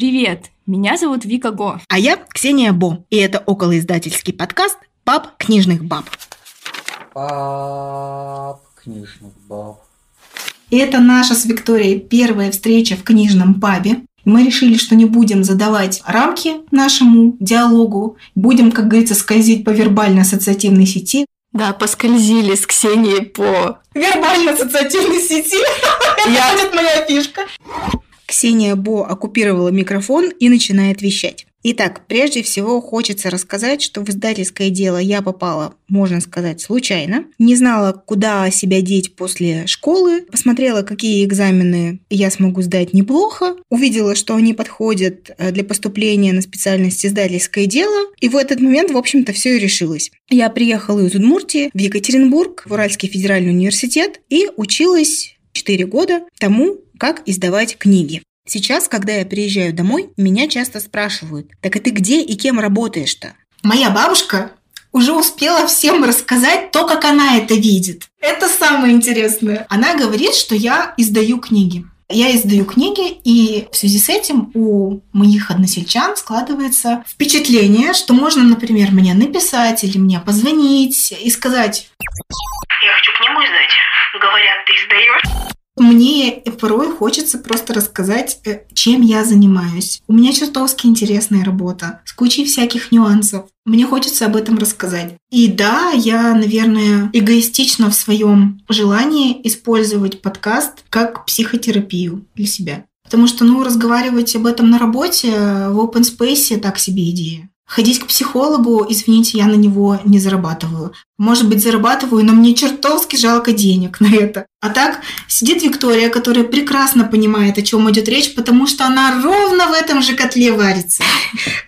Привет, меня зовут Вика Го. А я Ксения Бо, и это околоиздательский подкаст «Пап книжных баб». Пап книжных баб. И это наша с Викторией первая встреча в книжном пабе. Мы решили, что не будем задавать рамки нашему диалогу, будем, как говорится, скользить по вербально-ассоциативной сети. Да, поскользили с Ксенией по... Вербально-ассоциативной сети. Это будет моя фишка. Ксения Бо оккупировала микрофон и начинает вещать. Итак, прежде всего хочется рассказать, что в издательское дело я попала, можно сказать, случайно. Не знала, куда себя деть после школы. Посмотрела, какие экзамены я смогу сдать неплохо. Увидела, что они подходят э, для поступления на специальность издательское дело. И в этот момент, в общем-то, все и решилось. Я приехала из Удмуртии в Екатеринбург, в Уральский федеральный университет и училась 4 года тому, как издавать книги. Сейчас, когда я приезжаю домой, меня часто спрашивают, так а ты где и кем работаешь-то? Моя бабушка уже успела всем рассказать то, как она это видит. Это самое интересное. Она говорит, что я издаю книги. Я издаю книги, и в связи с этим у моих односельчан складывается впечатление, что можно, например, мне написать или мне позвонить и сказать Я хочу книгу издать. Говорят, ты издаешь. Мне порой хочется просто рассказать, э, чем я занимаюсь. У меня чертовски интересная работа с кучей всяких нюансов. Мне хочется об этом рассказать. И да, я, наверное, эгоистична в своем желании использовать подкаст как психотерапию для себя. Потому что, ну, разговаривать об этом на работе в open space так себе идея. Ходить к психологу, извините, я на него не зарабатываю. Может быть, зарабатываю, но мне чертовски жалко денег на это. А так сидит Виктория, которая прекрасно понимает, о чем идет речь, потому что она ровно в этом же котле варится.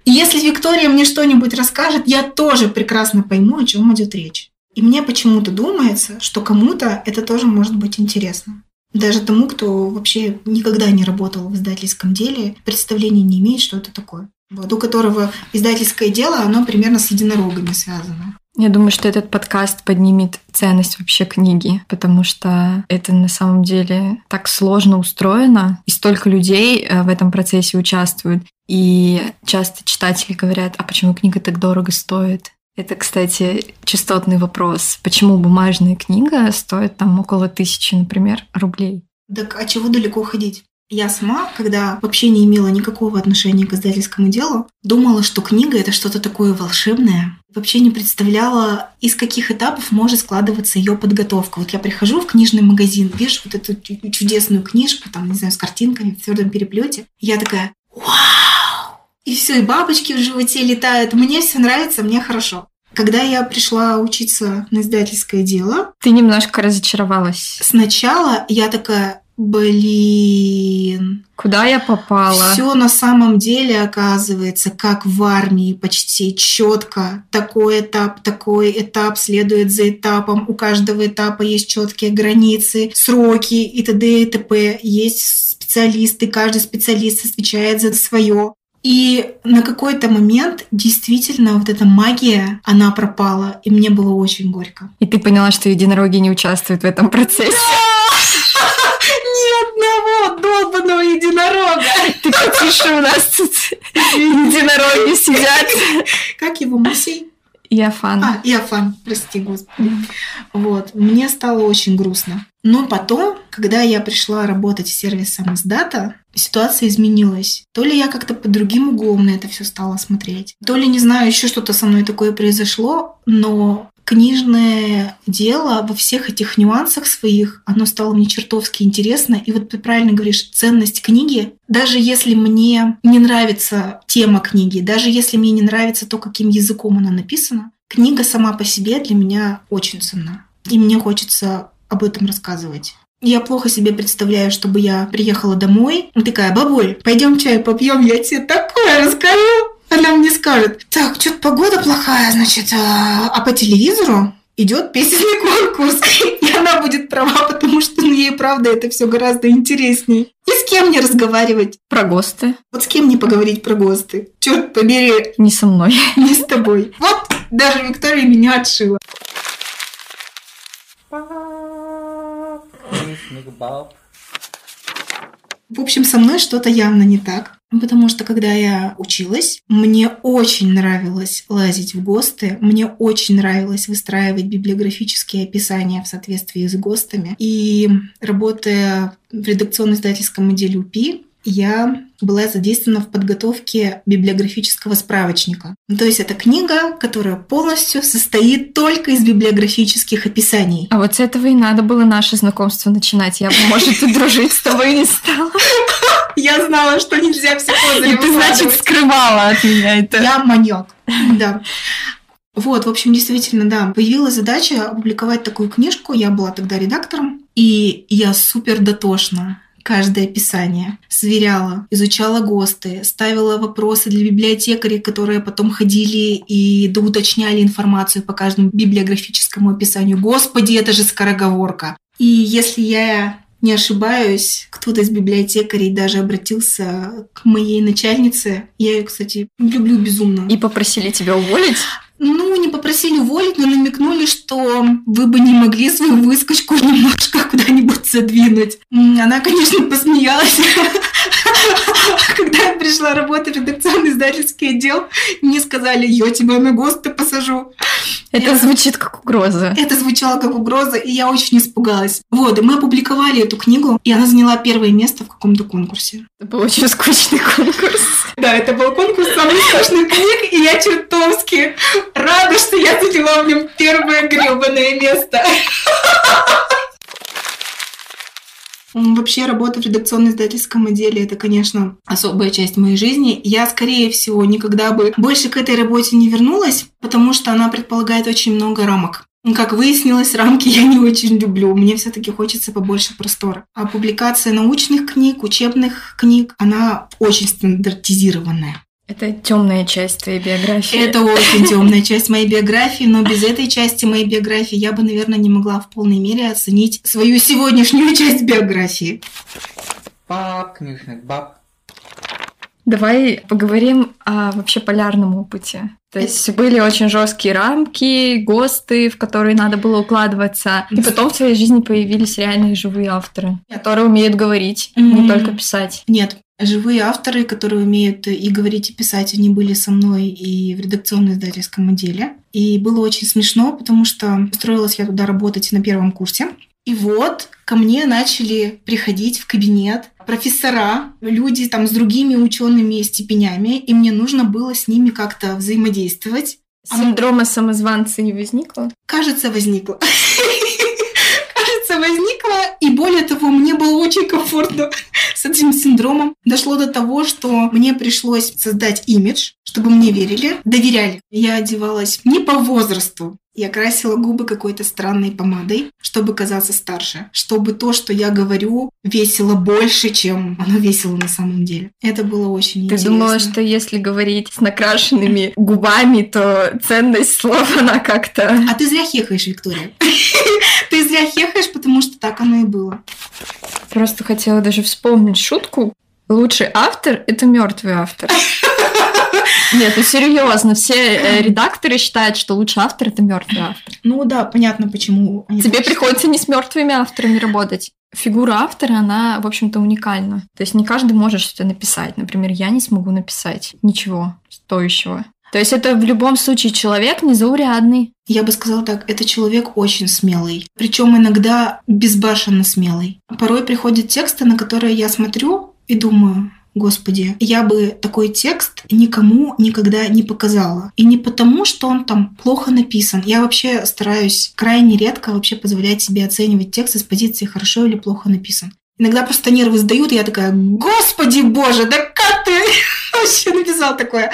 И если Виктория мне что-нибудь расскажет, я тоже прекрасно пойму, о чем идет речь. И мне почему-то думается, что кому-то это тоже может быть интересно. Даже тому, кто вообще никогда не работал в издательском деле, представления не имеет, что это такое. Вот, у которого издательское дело, оно примерно с единорогами связано. Я думаю, что этот подкаст поднимет ценность вообще книги, потому что это на самом деле так сложно устроено, и столько людей э, в этом процессе участвуют. И часто читатели говорят, а почему книга так дорого стоит? Это, кстати, частотный вопрос. Почему бумажная книга стоит там около тысячи, например, рублей? Так а чего далеко ходить? Я сама, когда вообще не имела никакого отношения к издательскому делу, думала, что книга это что-то такое волшебное. Вообще не представляла, из каких этапов может складываться ее подготовка. Вот я прихожу в книжный магазин, вижу вот эту чудесную книжку, там, не знаю, с картинками в твердом переплете. Я такая, вау! И все, и бабочки в животе летают. Мне все нравится, мне хорошо. Когда я пришла учиться на издательское дело, Ты немножко разочаровалась. сначала я такая, блин, Куда я попала? Все на самом деле оказывается, как в армии, почти четко. Такой этап, такой этап следует за этапом. У каждого этапа есть четкие границы, сроки и т.д. и т.п. Есть специалисты, каждый специалист отвечает за свое. И на какой-то момент действительно вот эта магия, она пропала, и мне было очень горько. И ты поняла, что единороги не участвуют в этом процессе. Ни Потише, у нас тут единороги сидят. Как его, Мусей? Иофан. А, Иофан, прости, господи. Вот, мне стало очень грустно. Но потом, когда я пришла работать в сервис самоздата, ситуация изменилась. То ли я как-то под другим углом на это все стала смотреть, то ли, не знаю, еще что-то со мной такое произошло, но книжное дело во всех этих нюансах своих, оно стало мне чертовски интересно. И вот ты правильно говоришь, ценность книги, даже если мне не нравится тема книги, даже если мне не нравится то, каким языком она написана, книга сама по себе для меня очень ценна. И мне хочется об этом рассказывать. Я плохо себе представляю, чтобы я приехала домой такая, бабуль, пойдем чай попьем, я тебе такое расскажу. Она мне скажет, так, что-то погода плохая, значит, а, а по телевизору идет песенный конкурс. И она будет права, потому что ну, ей, правда, это все гораздо интереснее. И с кем мне разговаривать? Про ГОСТы. Вот с кем не поговорить про ГОСТы? Черт побери, Не со мной. не с тобой. Вот даже Виктория меня отшила. Пап книжных баб. В общем, со мной что-то явно не так. Потому что когда я училась, мне очень нравилось лазить в ГОСТы, мне очень нравилось выстраивать библиографические описания в соответствии с ГОСТами. И работая в редакционно-издательском отделе УПИ, я была задействована в подготовке библиографического справочника. Ну, то есть это книга, которая полностью состоит только из библиографических описаний. А вот с этого и надо было наше знакомство начинать. Я бы, может, и дружить с тобой не стала. Я знала, что нельзя все И ты, значит, скрывала от меня это. Я маньяк, да. Вот, в общем, действительно, да, появилась задача опубликовать такую книжку. Я была тогда редактором, и я супер дотошно каждое описание, сверяла, изучала ГОСТы, ставила вопросы для библиотекарей, которые потом ходили и доуточняли информацию по каждому библиографическому описанию. Господи, это же скороговорка. И если я не ошибаюсь, кто-то из библиотекарей даже обратился к моей начальнице. Я ее, кстати, люблю безумно. И попросили тебя уволить? Ну, не попросили уволить, но намекнули, что вы бы не могли свою выскочку немножко куда-нибудь задвинуть. Она, конечно, посмеялась. Когда я пришла работать в редакционный издательский отдел, мне сказали, я тебя на ГОСТы посажу. Это звучит как угроза. Это звучало как угроза, и я очень испугалась. Вот, и мы опубликовали эту книгу, и она заняла первое место в каком-то конкурсе. Это был очень скучный конкурс. Да, это был конкурс самых скучных книг, и я чертовски рада, что я заняла в нем первое гребаное место. Вообще работа в редакционно-издательском отделе – это, конечно, особая часть моей жизни. Я, скорее всего, никогда бы больше к этой работе не вернулась, потому что она предполагает очень много рамок. Как выяснилось, рамки я не очень люблю. Мне все-таки хочется побольше простора. А публикация научных книг, учебных книг, она очень стандартизированная. Это темная часть твоей биографии. Это очень темная часть моей биографии, но без этой части моей биографии я бы, наверное, не могла в полной мере оценить свою сегодняшнюю часть биографии. Баб, книжных баб. Давай поговорим о вообще полярном опыте. То есть были очень жесткие рамки, ГОСТы, в которые надо было укладываться. И потом в твоей жизни появились реальные живые авторы, которые умеют говорить, mm-hmm. не только писать. Нет, живые авторы, которые умеют и говорить, и писать, они были со мной и в редакционно-издательском отделе. И было очень смешно, потому что устроилась я туда работать на первом курсе. И вот ко мне начали приходить в кабинет профессора, люди там с другими учеными степенями, и мне нужно было с ними как-то взаимодействовать. Синдрома самозванца не возникло? Кажется, возникло. Кажется, возникло. И более того, мне было очень комфортно с этим синдромом. Дошло до того, что мне пришлось создать имидж, чтобы мне верили, доверяли. Я одевалась не по возрасту, я красила губы какой-то странной помадой, чтобы казаться старше, чтобы то, что я говорю, весило больше, чем оно весило на самом деле. Это было очень Ты интересно. Ты думала, что если говорить с накрашенными губами, то ценность слов, она как-то... А ты зря хехаешь, Виктория. Зря хехаешь, потому что так оно и было. Просто хотела даже вспомнить шутку. Лучший автор — это мертвый автор. Нет, ну серьезно, все э, редакторы считают, что лучший автор это мертвый автор. Ну да, понятно, почему. Тебе приходится не с мертвыми авторами работать. Фигура автора, она, в общем-то, уникальна. То есть не каждый может что-то написать. Например, я не смогу написать ничего стоящего. То есть это в любом случае человек незаурядный. Я бы сказала так, это человек очень смелый. Причем иногда безбашенно смелый. Порой приходят тексты, на которые я смотрю и думаю, Господи, я бы такой текст никому никогда не показала. И не потому, что он там плохо написан. Я вообще стараюсь крайне редко вообще позволять себе оценивать текст из позиции хорошо или плохо написан. Иногда просто нервы сдают, и я такая, господи боже, да как ты вообще написал такое?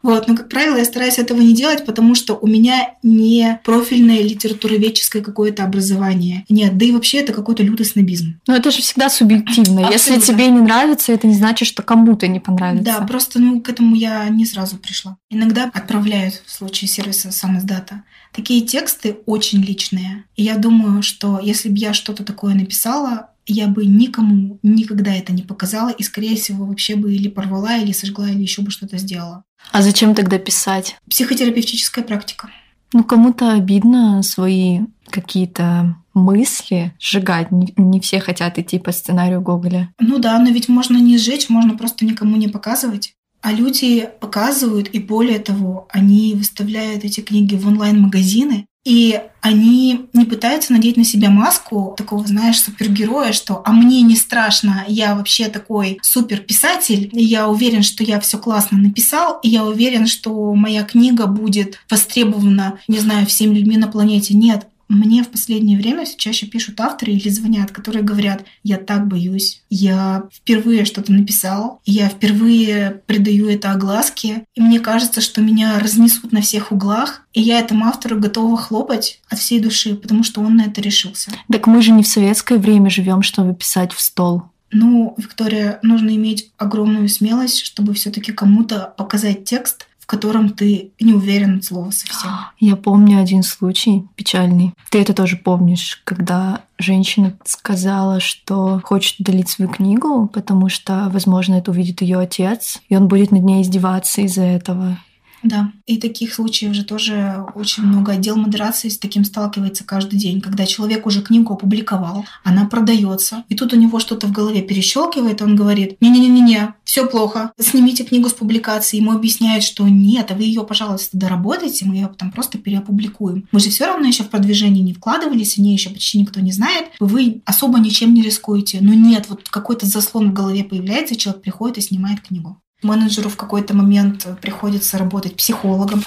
Вот, но, как правило, я стараюсь этого не делать, потому что у меня не профильное литературоведческое какое-то образование. Нет, да и вообще это какой-то лютый снобизм. Но это же всегда субъективно. Абсолютно. Если тебе не нравится, это не значит, что кому-то не понравится. Да, просто, ну, к этому я не сразу пришла. Иногда отправляют в случае сервиса сам издата. Такие тексты очень личные. И я думаю, что если бы я что-то такое написала, я бы никому никогда это не показала и, скорее всего, вообще бы или порвала, или сожгла, или еще бы что-то сделала. А зачем тогда писать? Психотерапевтическая практика. Ну, кому-то обидно свои какие-то мысли сжигать. Не, все хотят идти по сценарию Гоголя. Ну да, но ведь можно не сжечь, можно просто никому не показывать. А люди показывают, и более того, они выставляют эти книги в онлайн-магазины, и они не пытаются надеть на себя маску такого, знаешь, супергероя, что «а мне не страшно, я вообще такой суперписатель, я уверен, что я все классно написал, и я уверен, что моя книга будет востребована, не знаю, всеми людьми на планете». Нет, мне в последнее время все чаще пишут авторы или звонят, которые говорят, я так боюсь, я впервые что-то написал, я впервые придаю это огласке, и мне кажется, что меня разнесут на всех углах, и я этому автору готова хлопать от всей души, потому что он на это решился. Так мы же не в советское время живем, чтобы писать в стол. Ну, Виктория, нужно иметь огромную смелость, чтобы все-таки кому-то показать текст, котором ты не уверен от слова совсем. Я помню один случай печальный. Ты это тоже помнишь, когда женщина сказала, что хочет удалить свою книгу, потому что, возможно, это увидит ее отец, и он будет над ней издеваться из-за этого. Да, и таких случаев же тоже очень много. Отдел модерации с таким сталкивается каждый день, когда человек уже книгу опубликовал, она продается, и тут у него что-то в голове перещелкивает, он говорит, не-не-не-не, все плохо, снимите книгу с публикации. Ему объясняют, что нет, а вы ее, пожалуйста, доработайте, мы ее потом просто переопубликуем. Мы же все равно еще в продвижение не вкладывались, о ней еще почти никто не знает, вы особо ничем не рискуете. Но нет, вот какой-то заслон в голове появляется, человек приходит и снимает книгу. Менеджеру в какой-то момент приходится работать психологом.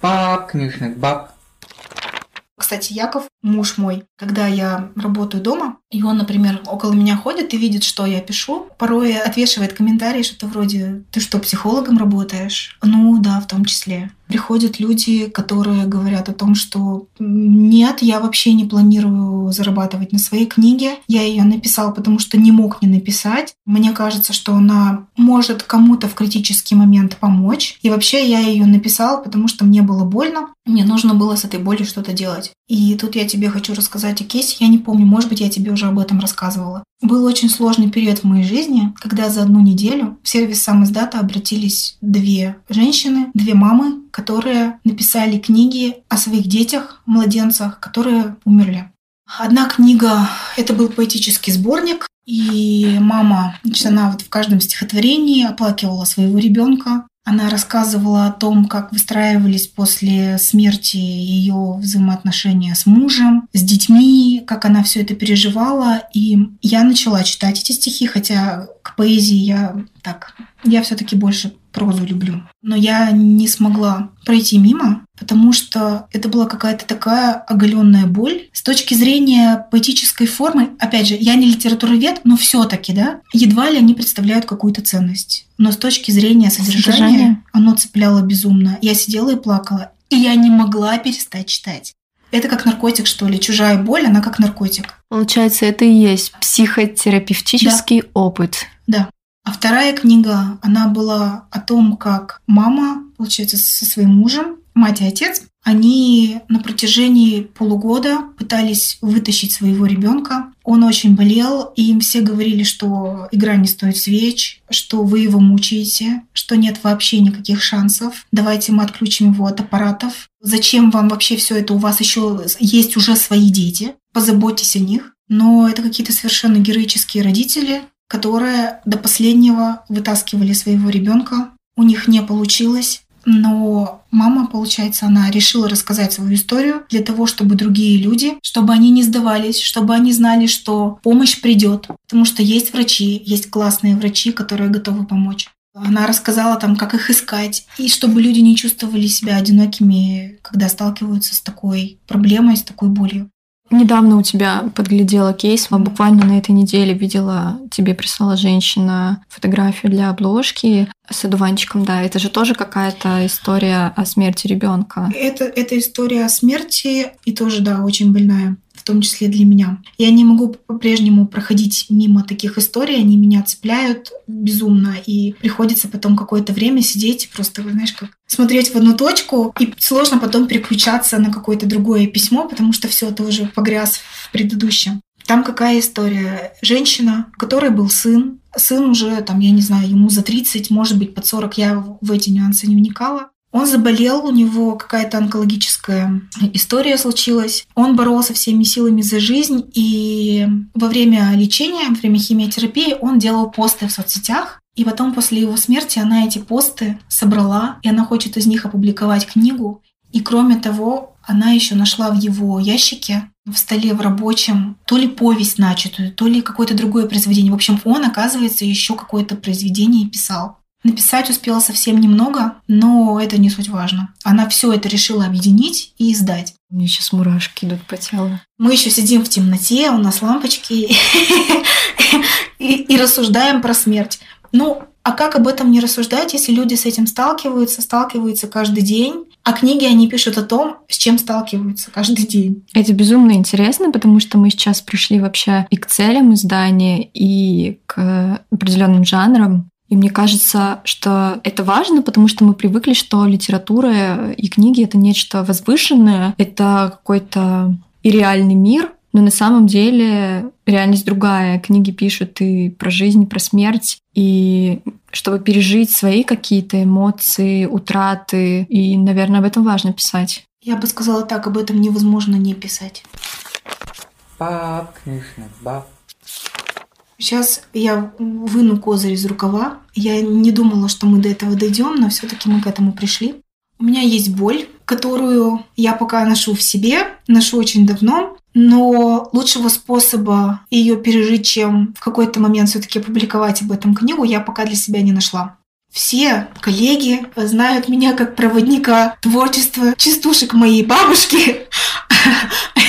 Пап, книжных баб. Кстати, Яков, муж мой, когда я работаю дома, и он, например, около меня ходит и видит, что я пишу, порой отвешивает комментарии, что-то вроде «Ты что, психологом работаешь?» Ну да, в том числе. Приходят люди, которые говорят о том, что нет, я вообще не планирую зарабатывать на своей книге. Я ее написал, потому что не мог не написать. Мне кажется, что она может кому-то в критический момент помочь. И вообще я ее написал, потому что мне было больно. Мне нужно было с этой болью что-то делать. И тут я тебе хочу рассказать о кейсе. Я не помню, может быть, я тебе уже об этом рассказывала. Был очень сложный период в моей жизни, когда за одну неделю в сервис сам издата обратились две женщины, две мамы, которые написали книги о своих детях, младенцах, которые умерли. Одна книга — это был поэтический сборник, и мама, значит, она вот в каждом стихотворении оплакивала своего ребенка, она рассказывала о том, как выстраивались после смерти ее взаимоотношения с мужем, с детьми, как она все это переживала. И я начала читать эти стихи, хотя к поэзии я так, я все-таки больше прозу люблю. Но я не смогла пройти мимо, потому что это была какая-то такая оголенная боль. С точки зрения поэтической формы, опять же, я не литературовед, но все-таки, да, едва ли они представляют какую-то ценность. Но с точки зрения содержания, содержание. оно цепляло безумно. Я сидела и плакала, и я не могла перестать читать. Это как наркотик, что ли. Чужая боль, она как наркотик. Получается, это и есть психотерапевтический да. опыт. Да. А вторая книга, она была о том, как мама, получается, со своим мужем, мать и отец, они на протяжении полугода пытались вытащить своего ребенка. Он очень болел, и им все говорили, что игра не стоит свеч, что вы его мучаете, что нет вообще никаких шансов. Давайте мы отключим его от аппаратов. Зачем вам вообще все это? У вас еще есть уже свои дети. Позаботьтесь о них. Но это какие-то совершенно героические родители, которые до последнего вытаскивали своего ребенка. У них не получилось. Но мама, получается, она решила рассказать свою историю для того, чтобы другие люди, чтобы они не сдавались, чтобы они знали, что помощь придет. Потому что есть врачи, есть классные врачи, которые готовы помочь. Она рассказала там, как их искать, и чтобы люди не чувствовали себя одинокими, когда сталкиваются с такой проблемой, с такой болью. Недавно у тебя подглядела кейс, буквально на этой неделе видела, тебе прислала женщина фотографию для обложки с одуванчиком, да, это же тоже какая-то история о смерти ребенка. Это, это история о смерти и тоже, да, очень больная в том числе для меня. Я не могу по-прежнему проходить мимо таких историй, они меня цепляют безумно, и приходится потом какое-то время сидеть и просто, знаешь, как смотреть в одну точку, и сложно потом переключаться на какое-то другое письмо, потому что все это уже погряз в предыдущем. Там какая история? Женщина, у которой был сын, сын уже, там, я не знаю, ему за 30, может быть, под 40, я в эти нюансы не вникала. Он заболел, у него какая-то онкологическая история случилась. Он боролся всеми силами за жизнь, и во время лечения, во время химиотерапии он делал посты в соцсетях. И потом после его смерти она эти посты собрала, и она хочет из них опубликовать книгу. И кроме того, она еще нашла в его ящике в столе в рабочем то ли повесть начатую, то ли какое-то другое произведение. В общем, он, оказывается, еще какое-то произведение писал. Написать успела совсем немного, но это не суть важно. Она все это решила объединить и издать. Мне сейчас мурашки идут по телу. Мы еще сидим в темноте, у нас лампочки и, рассуждаем про смерть. Ну, а как об этом не рассуждать, если люди с этим сталкиваются, сталкиваются каждый день? А книги они пишут о том, с чем сталкиваются каждый день. Это безумно интересно, потому что мы сейчас пришли вообще и к целям издания, и к определенным жанрам. И мне кажется, что это важно, потому что мы привыкли, что литература и книги — это нечто возвышенное, это какой-то и реальный мир, но на самом деле реальность другая. Книги пишут и про жизнь, и про смерть. И чтобы пережить свои какие-то эмоции, утраты. И, наверное, об этом важно писать. Я бы сказала так, об этом невозможно не писать. Баб, книжный, баб. Сейчас я выну козырь из рукава. Я не думала, что мы до этого дойдем, но все-таки мы к этому пришли. У меня есть боль, которую я пока ношу в себе, ношу очень давно, но лучшего способа ее пережить, чем в какой-то момент все-таки опубликовать об этом книгу, я пока для себя не нашла. Все коллеги знают меня как проводника творчества частушек моей бабушки.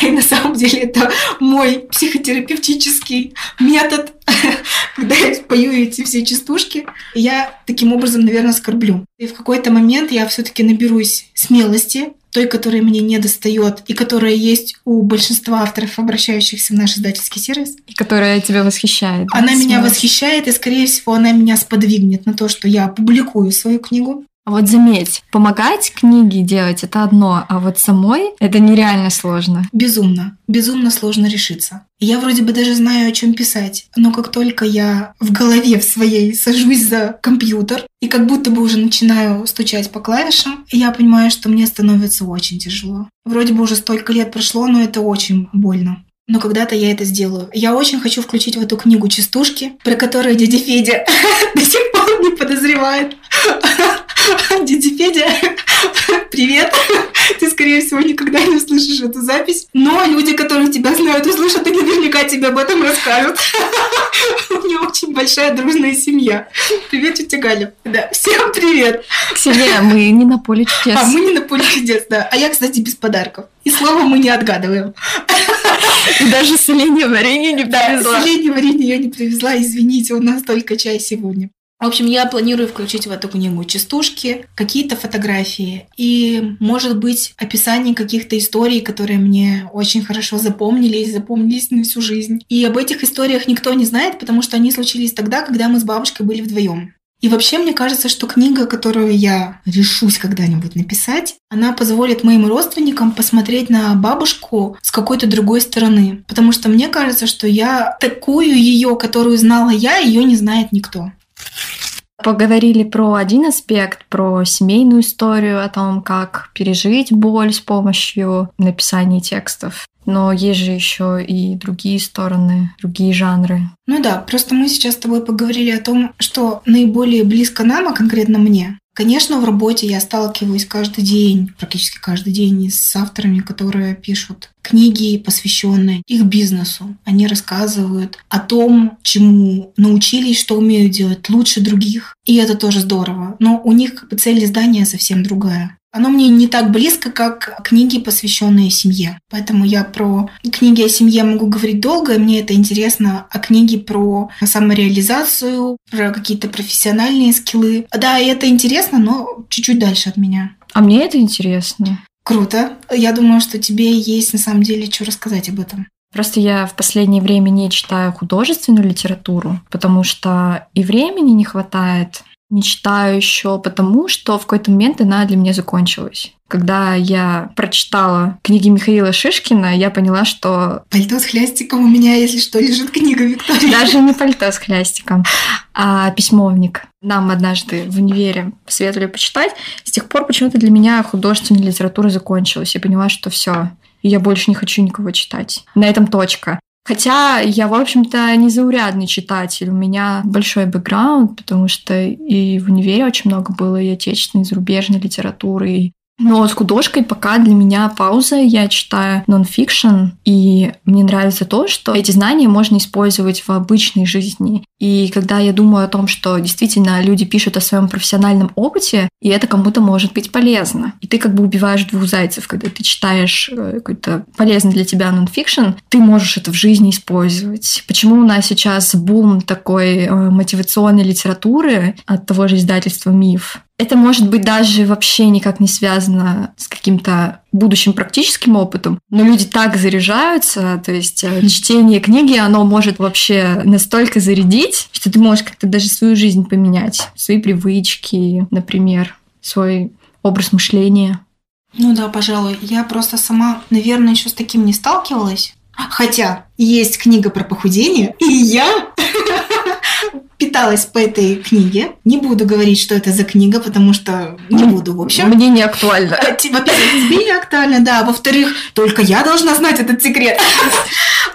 И на самом деле это мой психотерапевтический метод, когда я пою эти все частушки. Я таким образом, наверное, скорблю. И в какой-то момент я все-таки наберусь смелости той, которая мне не достает, и которая есть у большинства авторов, обращающихся в наш издательский сервис. И которая тебя восхищает. Она смелость. меня восхищает, и, скорее всего, она меня сподвигнет на то, что я публикую свою книгу. А вот заметь, помогать книги делать это одно, а вот самой это нереально сложно. Безумно. Безумно сложно решиться. Я вроде бы даже знаю, о чем писать, но как только я в голове в своей сажусь за компьютер и как будто бы уже начинаю стучать по клавишам, я понимаю, что мне становится очень тяжело. Вроде бы уже столько лет прошло, но это очень больно но когда-то я это сделаю. Я очень хочу включить в эту книгу частушки, про которые дядя Федя до сих пор не подозревает. Дядя Федя, привет! Ты, скорее всего, никогда не услышишь эту запись. Но люди, которые тебя знают, услышат и наверняка тебе об этом расскажут. У меня очень большая дружная семья. Привет, тетя Галя. Да, всем привет. Ксения, мы не на поле чудес. А, мы не на поле чудес, да. А я, кстати, без подарков. И слова мы не отгадываем. И даже соленье варенье не привезла. Да, соленье варенье я не привезла, извините, у нас только чай сегодня. В общем, я планирую включить в эту книгу частушки, какие-то фотографии и, может быть, описание каких-то историй, которые мне очень хорошо запомнились, запомнились на всю жизнь. И об этих историях никто не знает, потому что они случились тогда, когда мы с бабушкой были вдвоем. И вообще мне кажется, что книга, которую я решусь когда-нибудь написать, она позволит моим родственникам посмотреть на бабушку с какой-то другой стороны. Потому что мне кажется, что я такую ее, которую знала я, ее не знает никто. Поговорили про один аспект, про семейную историю, о том, как пережить боль с помощью написания текстов. Но есть же еще и другие стороны, другие жанры. Ну да, просто мы сейчас с тобой поговорили о том, что наиболее близко нам, а конкретно мне. Конечно, в работе я сталкиваюсь каждый день, практически каждый день с авторами, которые пишут книги, посвященные их бизнесу. Они рассказывают о том, чему научились, что умеют делать лучше других. И это тоже здорово. Но у них цель издания совсем другая. Оно мне не так близко, как книги, посвященные семье. Поэтому я про книги о семье могу говорить долго, и мне это интересно, а книги про самореализацию, про какие-то профессиональные скиллы. Да, это интересно, но чуть-чуть дальше от меня. А мне это интересно. Круто. Я думаю, что тебе есть на самом деле что рассказать об этом. Просто я в последнее время не читаю художественную литературу, потому что и времени не хватает, Не читаю еще потому, что в какой-то момент она для меня закончилась. Когда я прочитала книги Михаила Шишкина, я поняла, что... Пальто с хлястиком у меня, если что, лежит книга Виктории. Даже не пальто с хлястиком, а письмовник. Нам однажды в универе посоветовали почитать. С тех пор почему-то для меня художественная литература закончилась. Я поняла, что все, я больше не хочу никого читать. На этом точка. Хотя я, в общем-то, не заурядный читатель. У меня большой бэкграунд, потому что и в универе очень много было и отечественной, и зарубежной литературы, и но с художкой пока для меня пауза. Я читаю нонфикшн, и мне нравится то, что эти знания можно использовать в обычной жизни. И когда я думаю о том, что действительно люди пишут о своем профессиональном опыте, и это кому-то может быть полезно. И ты как бы убиваешь двух зайцев, когда ты читаешь э, какой-то полезный для тебя нонфикшн, ты можешь это в жизни использовать. Почему у нас сейчас бум такой э, мотивационной литературы от того же издательства «Миф»? Это может быть даже вообще никак не связано с каким-то будущим практическим опытом, но люди так заряжаются, то есть э, чтение книги, оно может вообще настолько зарядить, что ты можешь как-то даже свою жизнь поменять, свои привычки, например, свой образ мышления. Ну да, пожалуй. Я просто сама, наверное, еще с таким не сталкивалась. Хотя есть книга про похудение, и я питалась по этой книге. Не буду говорить, что это за книга, потому что не буду, в общем. Мне не актуально. Во-первых, тебе не актуально, да. Во-вторых, только я должна знать этот секрет.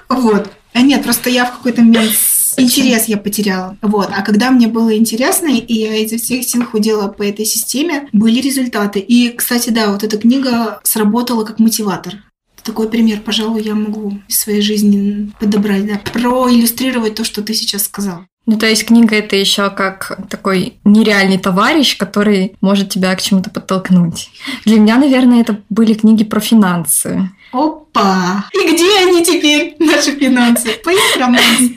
Вот. А нет, просто я в какой-то момент интерес я потеряла. Вот. А когда мне было интересно, и я изо всех сил худела по этой системе, были результаты. И, кстати, да, вот эта книга сработала как мотиватор. Такой пример, пожалуй, я могу из своей жизни подобрать, да, проиллюстрировать то, что ты сейчас сказал. Ну, то есть книга это еще как такой нереальный товарищ, который может тебя к чему-то подтолкнуть. Для меня, наверное, это были книги про финансы. Опа! И где они теперь, наши финансы? Поиск романс.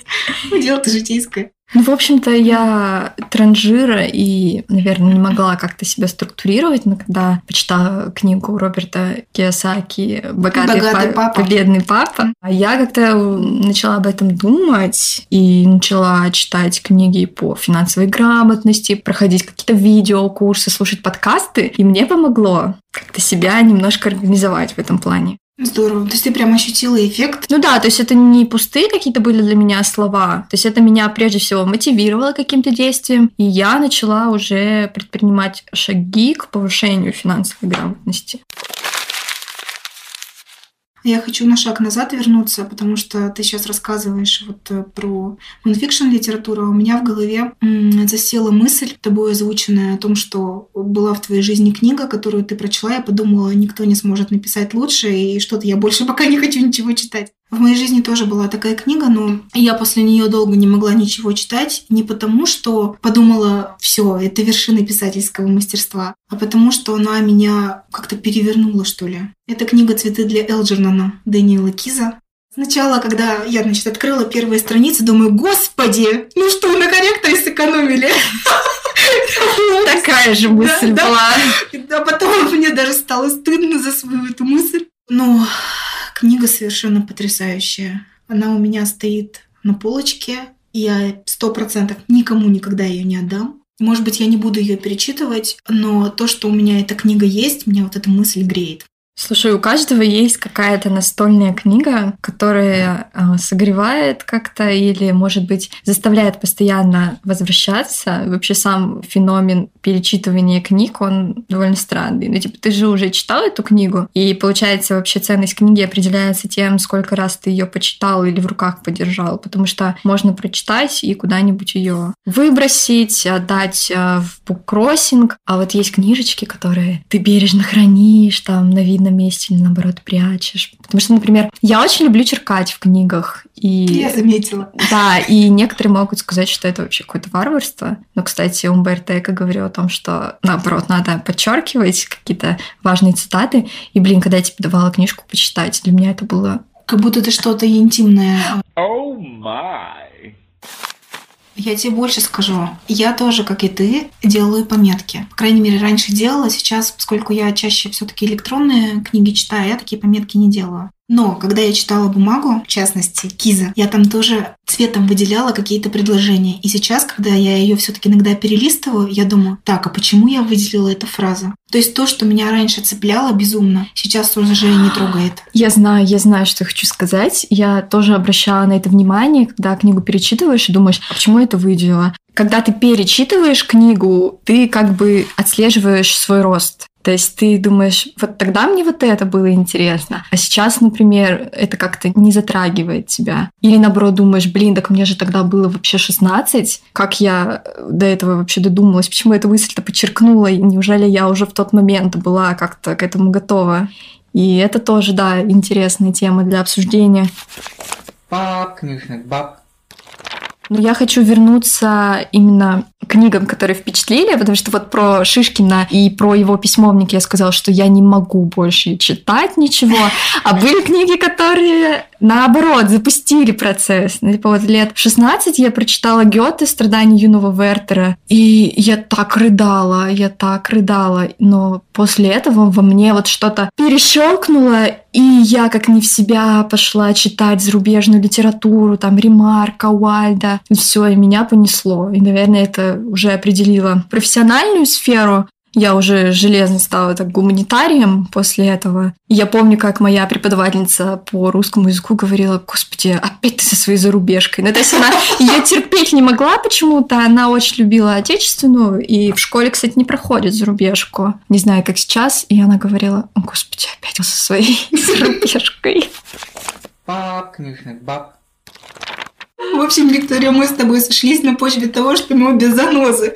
Дело-то житейское. Ну, в общем-то, я транжира и, наверное, не могла как-то себя структурировать, но когда почитала книгу Роберта Киосаки «Богатый, Богатый па- папа». бедный папа», я как-то начала об этом думать и начала читать книги по финансовой грамотности, проходить какие-то видеокурсы, слушать подкасты, и мне помогло как-то себя немножко организовать в этом плане. Здорово. То есть ты прям ощутила эффект. Ну да, то есть это не пустые какие-то были для меня слова. То есть это меня прежде всего мотивировало каким-то действием, и я начала уже предпринимать шаги к повышению финансовой грамотности. Я хочу на шаг назад вернуться, потому что ты сейчас рассказываешь вот э, про нонфикшн литературу, а у меня в голове засела мысль, тобой озвученная о том, что была в твоей жизни книга, которую ты прочла, я подумала, никто не сможет написать лучше, и что-то я больше пока не хочу ничего читать. В моей жизни тоже была такая книга, но я после нее долго не могла ничего читать, не потому что подумала, все, это вершина писательского мастерства, а потому что она меня как-то перевернула, что ли. Это книга «Цветы для Элджернона» Дэниела Киза. Сначала, когда я, значит, открыла первые страницы, думаю, господи, ну что, на корректоре сэкономили? Такая же мысль была. А потом мне даже стало стыдно за свою эту мысль. Но книга совершенно потрясающая. Она у меня стоит на полочке, я сто процентов никому никогда ее не отдам. Может быть, я не буду ее перечитывать, но то, что у меня эта книга есть, меня вот эта мысль греет. Слушай, у каждого есть какая-то настольная книга, которая э, согревает как-то или, может быть, заставляет постоянно возвращаться. Вообще сам феномен перечитывания книг, он довольно странный. Ну, типа, ты же уже читал эту книгу, и, получается, вообще ценность книги определяется тем, сколько раз ты ее почитал или в руках подержал, потому что можно прочитать и куда-нибудь ее выбросить, отдать э, в буккроссинг, а вот есть книжечки, которые ты бережно хранишь там на видном месте или наоборот прячешь. Потому что, например, я очень люблю черкать в книгах. И Я заметила. да, и некоторые могут сказать, что это вообще какое-то варварство. Но, кстати, Умберто Эко говорил о том, что, наоборот, надо подчеркивать какие-то важные цитаты. И, блин, когда я тебе давала книжку почитать, для меня это было... Как будто ты что-то интимное Oh my. Я тебе больше скажу. Я тоже, как и ты, делаю пометки. По крайней мере, раньше делала. Сейчас, поскольку я чаще все-таки электронные книги читаю, я такие пометки не делаю. Но когда я читала бумагу, в частности, Киза, я там тоже цветом выделяла какие-то предложения. И сейчас, когда я ее все-таки иногда перелистываю, я думаю, так, а почему я выделила эту фразу? То есть то, что меня раньше цепляло безумно, сейчас уже не трогает. Я знаю, я знаю, что хочу сказать. Я тоже обращала на это внимание, когда книгу перечитываешь и думаешь, а почему я это выделила? Когда ты перечитываешь книгу, ты как бы отслеживаешь свой рост. То есть ты думаешь, вот тогда мне вот это было интересно, а сейчас, например, это как-то не затрагивает тебя. Или наоборот думаешь, блин, так мне же тогда было вообще 16, как я до этого вообще додумалась, почему я эту мысль-то подчеркнула, и неужели я уже в тот момент была как-то к этому готова. И это тоже, да, интересная тема для обсуждения. Баб, книжных баб. Но я хочу вернуться именно книгам, которые впечатлили, потому что вот про Шишкина и про его письмовник я сказала, что я не могу больше читать ничего. А были книги, которые наоборот запустили процесс. Ну, типа вот лет 16 я прочитала Гёте «Страдания юного Вертера», и я так рыдала, я так рыдала. Но после этого во мне вот что-то перещелкнуло, и я как не в себя пошла читать зарубежную литературу, там Ремарка, Уальда, и все, и меня понесло. И, наверное, это уже определило профессиональную сферу, я уже железно стала так гуманитарием после этого. И я помню, как моя преподавательница по русскому языку говорила, господи, опять ты со своей зарубежкой. Ну, то есть она ее терпеть не могла почему-то, она очень любила отечественную, и в школе, кстати, не проходит зарубежку. Не знаю, как сейчас, и она говорила, господи, опять со своей зарубежкой. Баб, книжных баб. В общем, Виктория, мы с тобой сошлись на почве того, что мы обе занозы.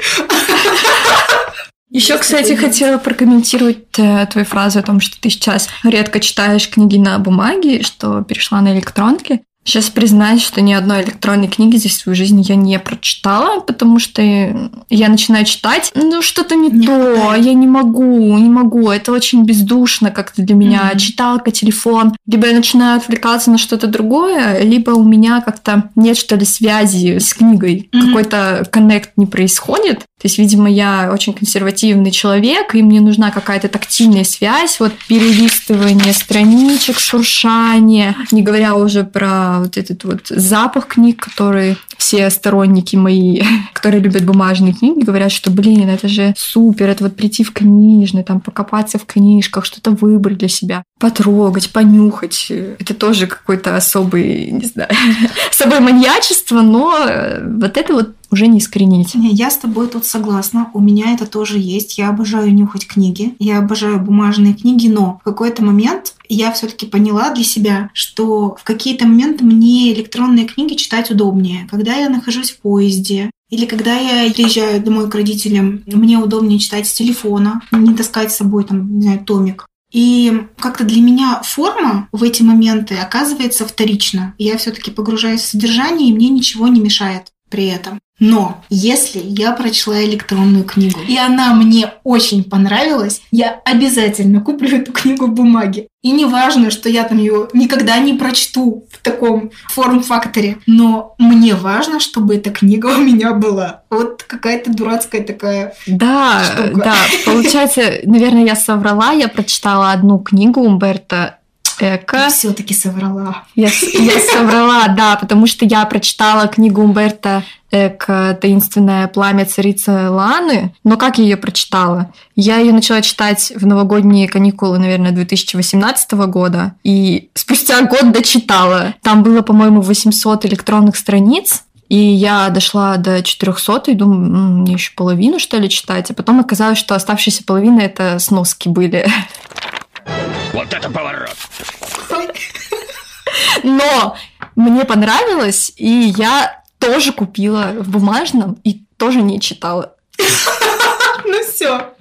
Еще, кстати, хотела прокомментировать э, твою фразу о том, что ты сейчас редко читаешь книги на бумаге, что перешла на электронки. Сейчас признаюсь, что ни одной электронной книги здесь в своей жизни я не прочитала, потому что я начинаю читать, ну что-то не, не то, хватает. я не могу, не могу, это очень бездушно как-то для меня. Mm-hmm. Читалка, телефон, либо я начинаю отвлекаться на что-то другое, либо у меня как-то нет что ли связи с книгой, mm-hmm. какой-то коннект не происходит. То есть, видимо, я очень консервативный человек, и мне нужна какая-то тактильная связь, вот перелистывание страничек, шуршание, не говоря уже про вот этот вот запах книг, который все сторонники мои, которые любят бумажные книги, говорят, что, блин, это же супер, это вот прийти в книжный, там, покопаться в книжках, что-то выбрать для себя, потрогать, понюхать. Это тоже какой-то особый, не знаю, особое маньячество, но вот это вот уже не искоренить. Не, я с тобой тут согласна. У меня это тоже есть. Я обожаю нюхать книги. Я обожаю бумажные книги, но в какой-то момент я все-таки поняла для себя, что в какие-то моменты мне электронные книги читать удобнее. Когда я нахожусь в поезде, или когда я приезжаю домой к родителям, мне удобнее читать с телефона, не таскать с собой там, не знаю, томик. И как-то для меня форма в эти моменты оказывается вторична. Я все-таки погружаюсь в содержание, и мне ничего не мешает при этом. Но если я прочла электронную книгу, и она мне очень понравилась, я обязательно куплю эту книгу в бумаге. И не важно, что я там ее никогда не прочту в таком форм-факторе, но мне важно, чтобы эта книга у меня была. Вот какая-то дурацкая такая Да, штука. да. Получается, наверное, я соврала, я прочитала одну книгу Умберто Эко. Все-таки соврала. Я, я соврала, да, потому что я прочитала книгу Умберта Эко «Таинственное пламя царицы Ланы». Но как я ее прочитала? Я ее начала читать в новогодние каникулы, наверное, 2018 года. И спустя год дочитала. Там было, по-моему, 800 электронных страниц. И я дошла до 400 и думаю, мне еще половину, что ли, читать. А потом оказалось, что оставшиеся половина это сноски были. Вот это поворот! Но мне понравилось, и я тоже купила в бумажном и тоже не читала. Ну все.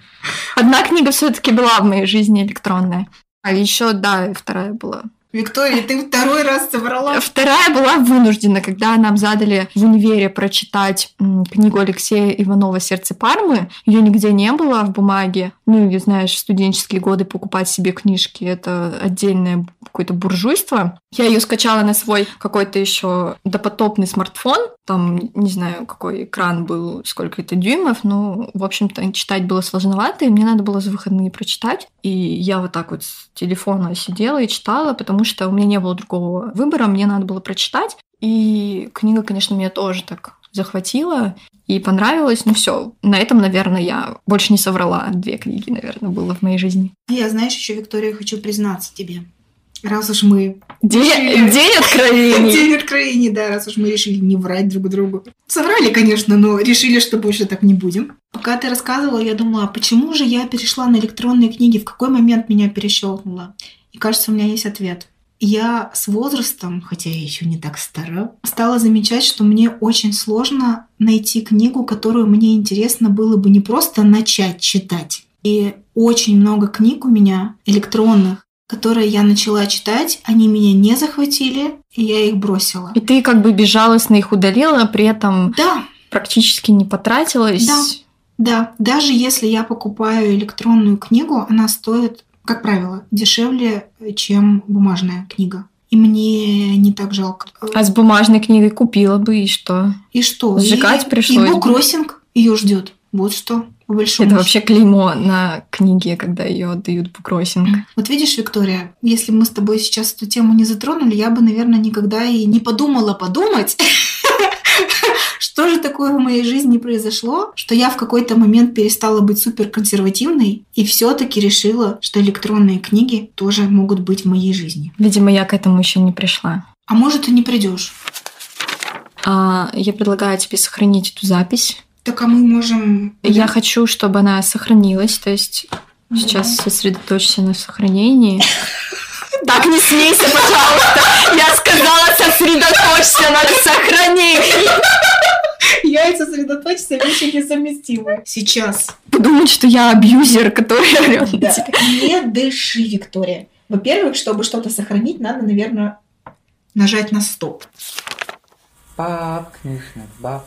Одна книга все-таки была в моей жизни электронная. А еще, да, вторая была. Виктория, ты второй раз соврала. Вторая была вынуждена, когда нам задали в универе прочитать книгу Алексея Иванова «Сердце Пармы». Ее нигде не было в бумаге. Ну, и знаешь, студенческие годы покупать себе книжки — это отдельное какое-то буржуйство. Я ее скачала на свой какой-то еще допотопный смартфон. Там, не знаю, какой экран был, сколько это дюймов, но, в общем-то, читать было сложновато, и мне надо было за выходные прочитать. И я вот так вот с телефона сидела и читала, потому что у меня не было другого выбора, мне надо было прочитать. И книга, конечно, меня тоже так захватила и понравилось. Ну все, на этом, наверное, я больше не соврала. Две книги, наверное, было в моей жизни. Я, знаешь, еще, Виктория, хочу признаться тебе. Раз уж мы... День, решили- день откровений. День откровений, да, раз уж мы решили не врать друг другу. Соврали, конечно, но решили, что больше так не будем. Пока ты рассказывала, я думала, а почему же я перешла на электронные книги? В какой момент меня перещелкнуло? И кажется, у меня есть ответ. Я с возрастом, хотя я еще не так стара, стала замечать, что мне очень сложно найти книгу, которую мне интересно было бы не просто начать читать. И очень много книг у меня электронных, которые я начала читать, они меня не захватили, и я их бросила. И ты как бы безжалостно их удалила, при этом Да, практически не потратилась. Да. да, даже если я покупаю электронную книгу, она стоит, как правило, дешевле, чем бумажная книга. И мне не так жалко. А с бумажной книгой купила бы, и что? И что? сжигать и, пришлось И бы. буккроссинг ее ждет. Вот что, по большому Это вообще клеймо на книге, когда ее отдают буккроссинг. Вот видишь, Виктория, если мы с тобой сейчас эту тему не затронули, я бы, наверное, никогда и не подумала подумать, что же такое в моей жизни произошло, что я в какой-то момент перестала быть супер консервативной и все-таки решила, что электронные книги тоже могут быть в моей жизни. Видимо, я к этому еще не пришла. А может, и не придешь. А, я предлагаю тебе сохранить эту запись. Так а мы можем... Я хочу, чтобы она сохранилась, то есть сейчас сосредоточься на сохранении. Так не смейся, пожалуйста! Я сказала, сосредоточься на сохранении! Яйца сосредоточься, вещи несовместимые. Сейчас. Подумать, что я абьюзер, который орёт на Да. тебя. Не дыши, Виктория. Во-первых, чтобы что-то сохранить, надо, наверное, нажать на стоп. Пап книжных баб.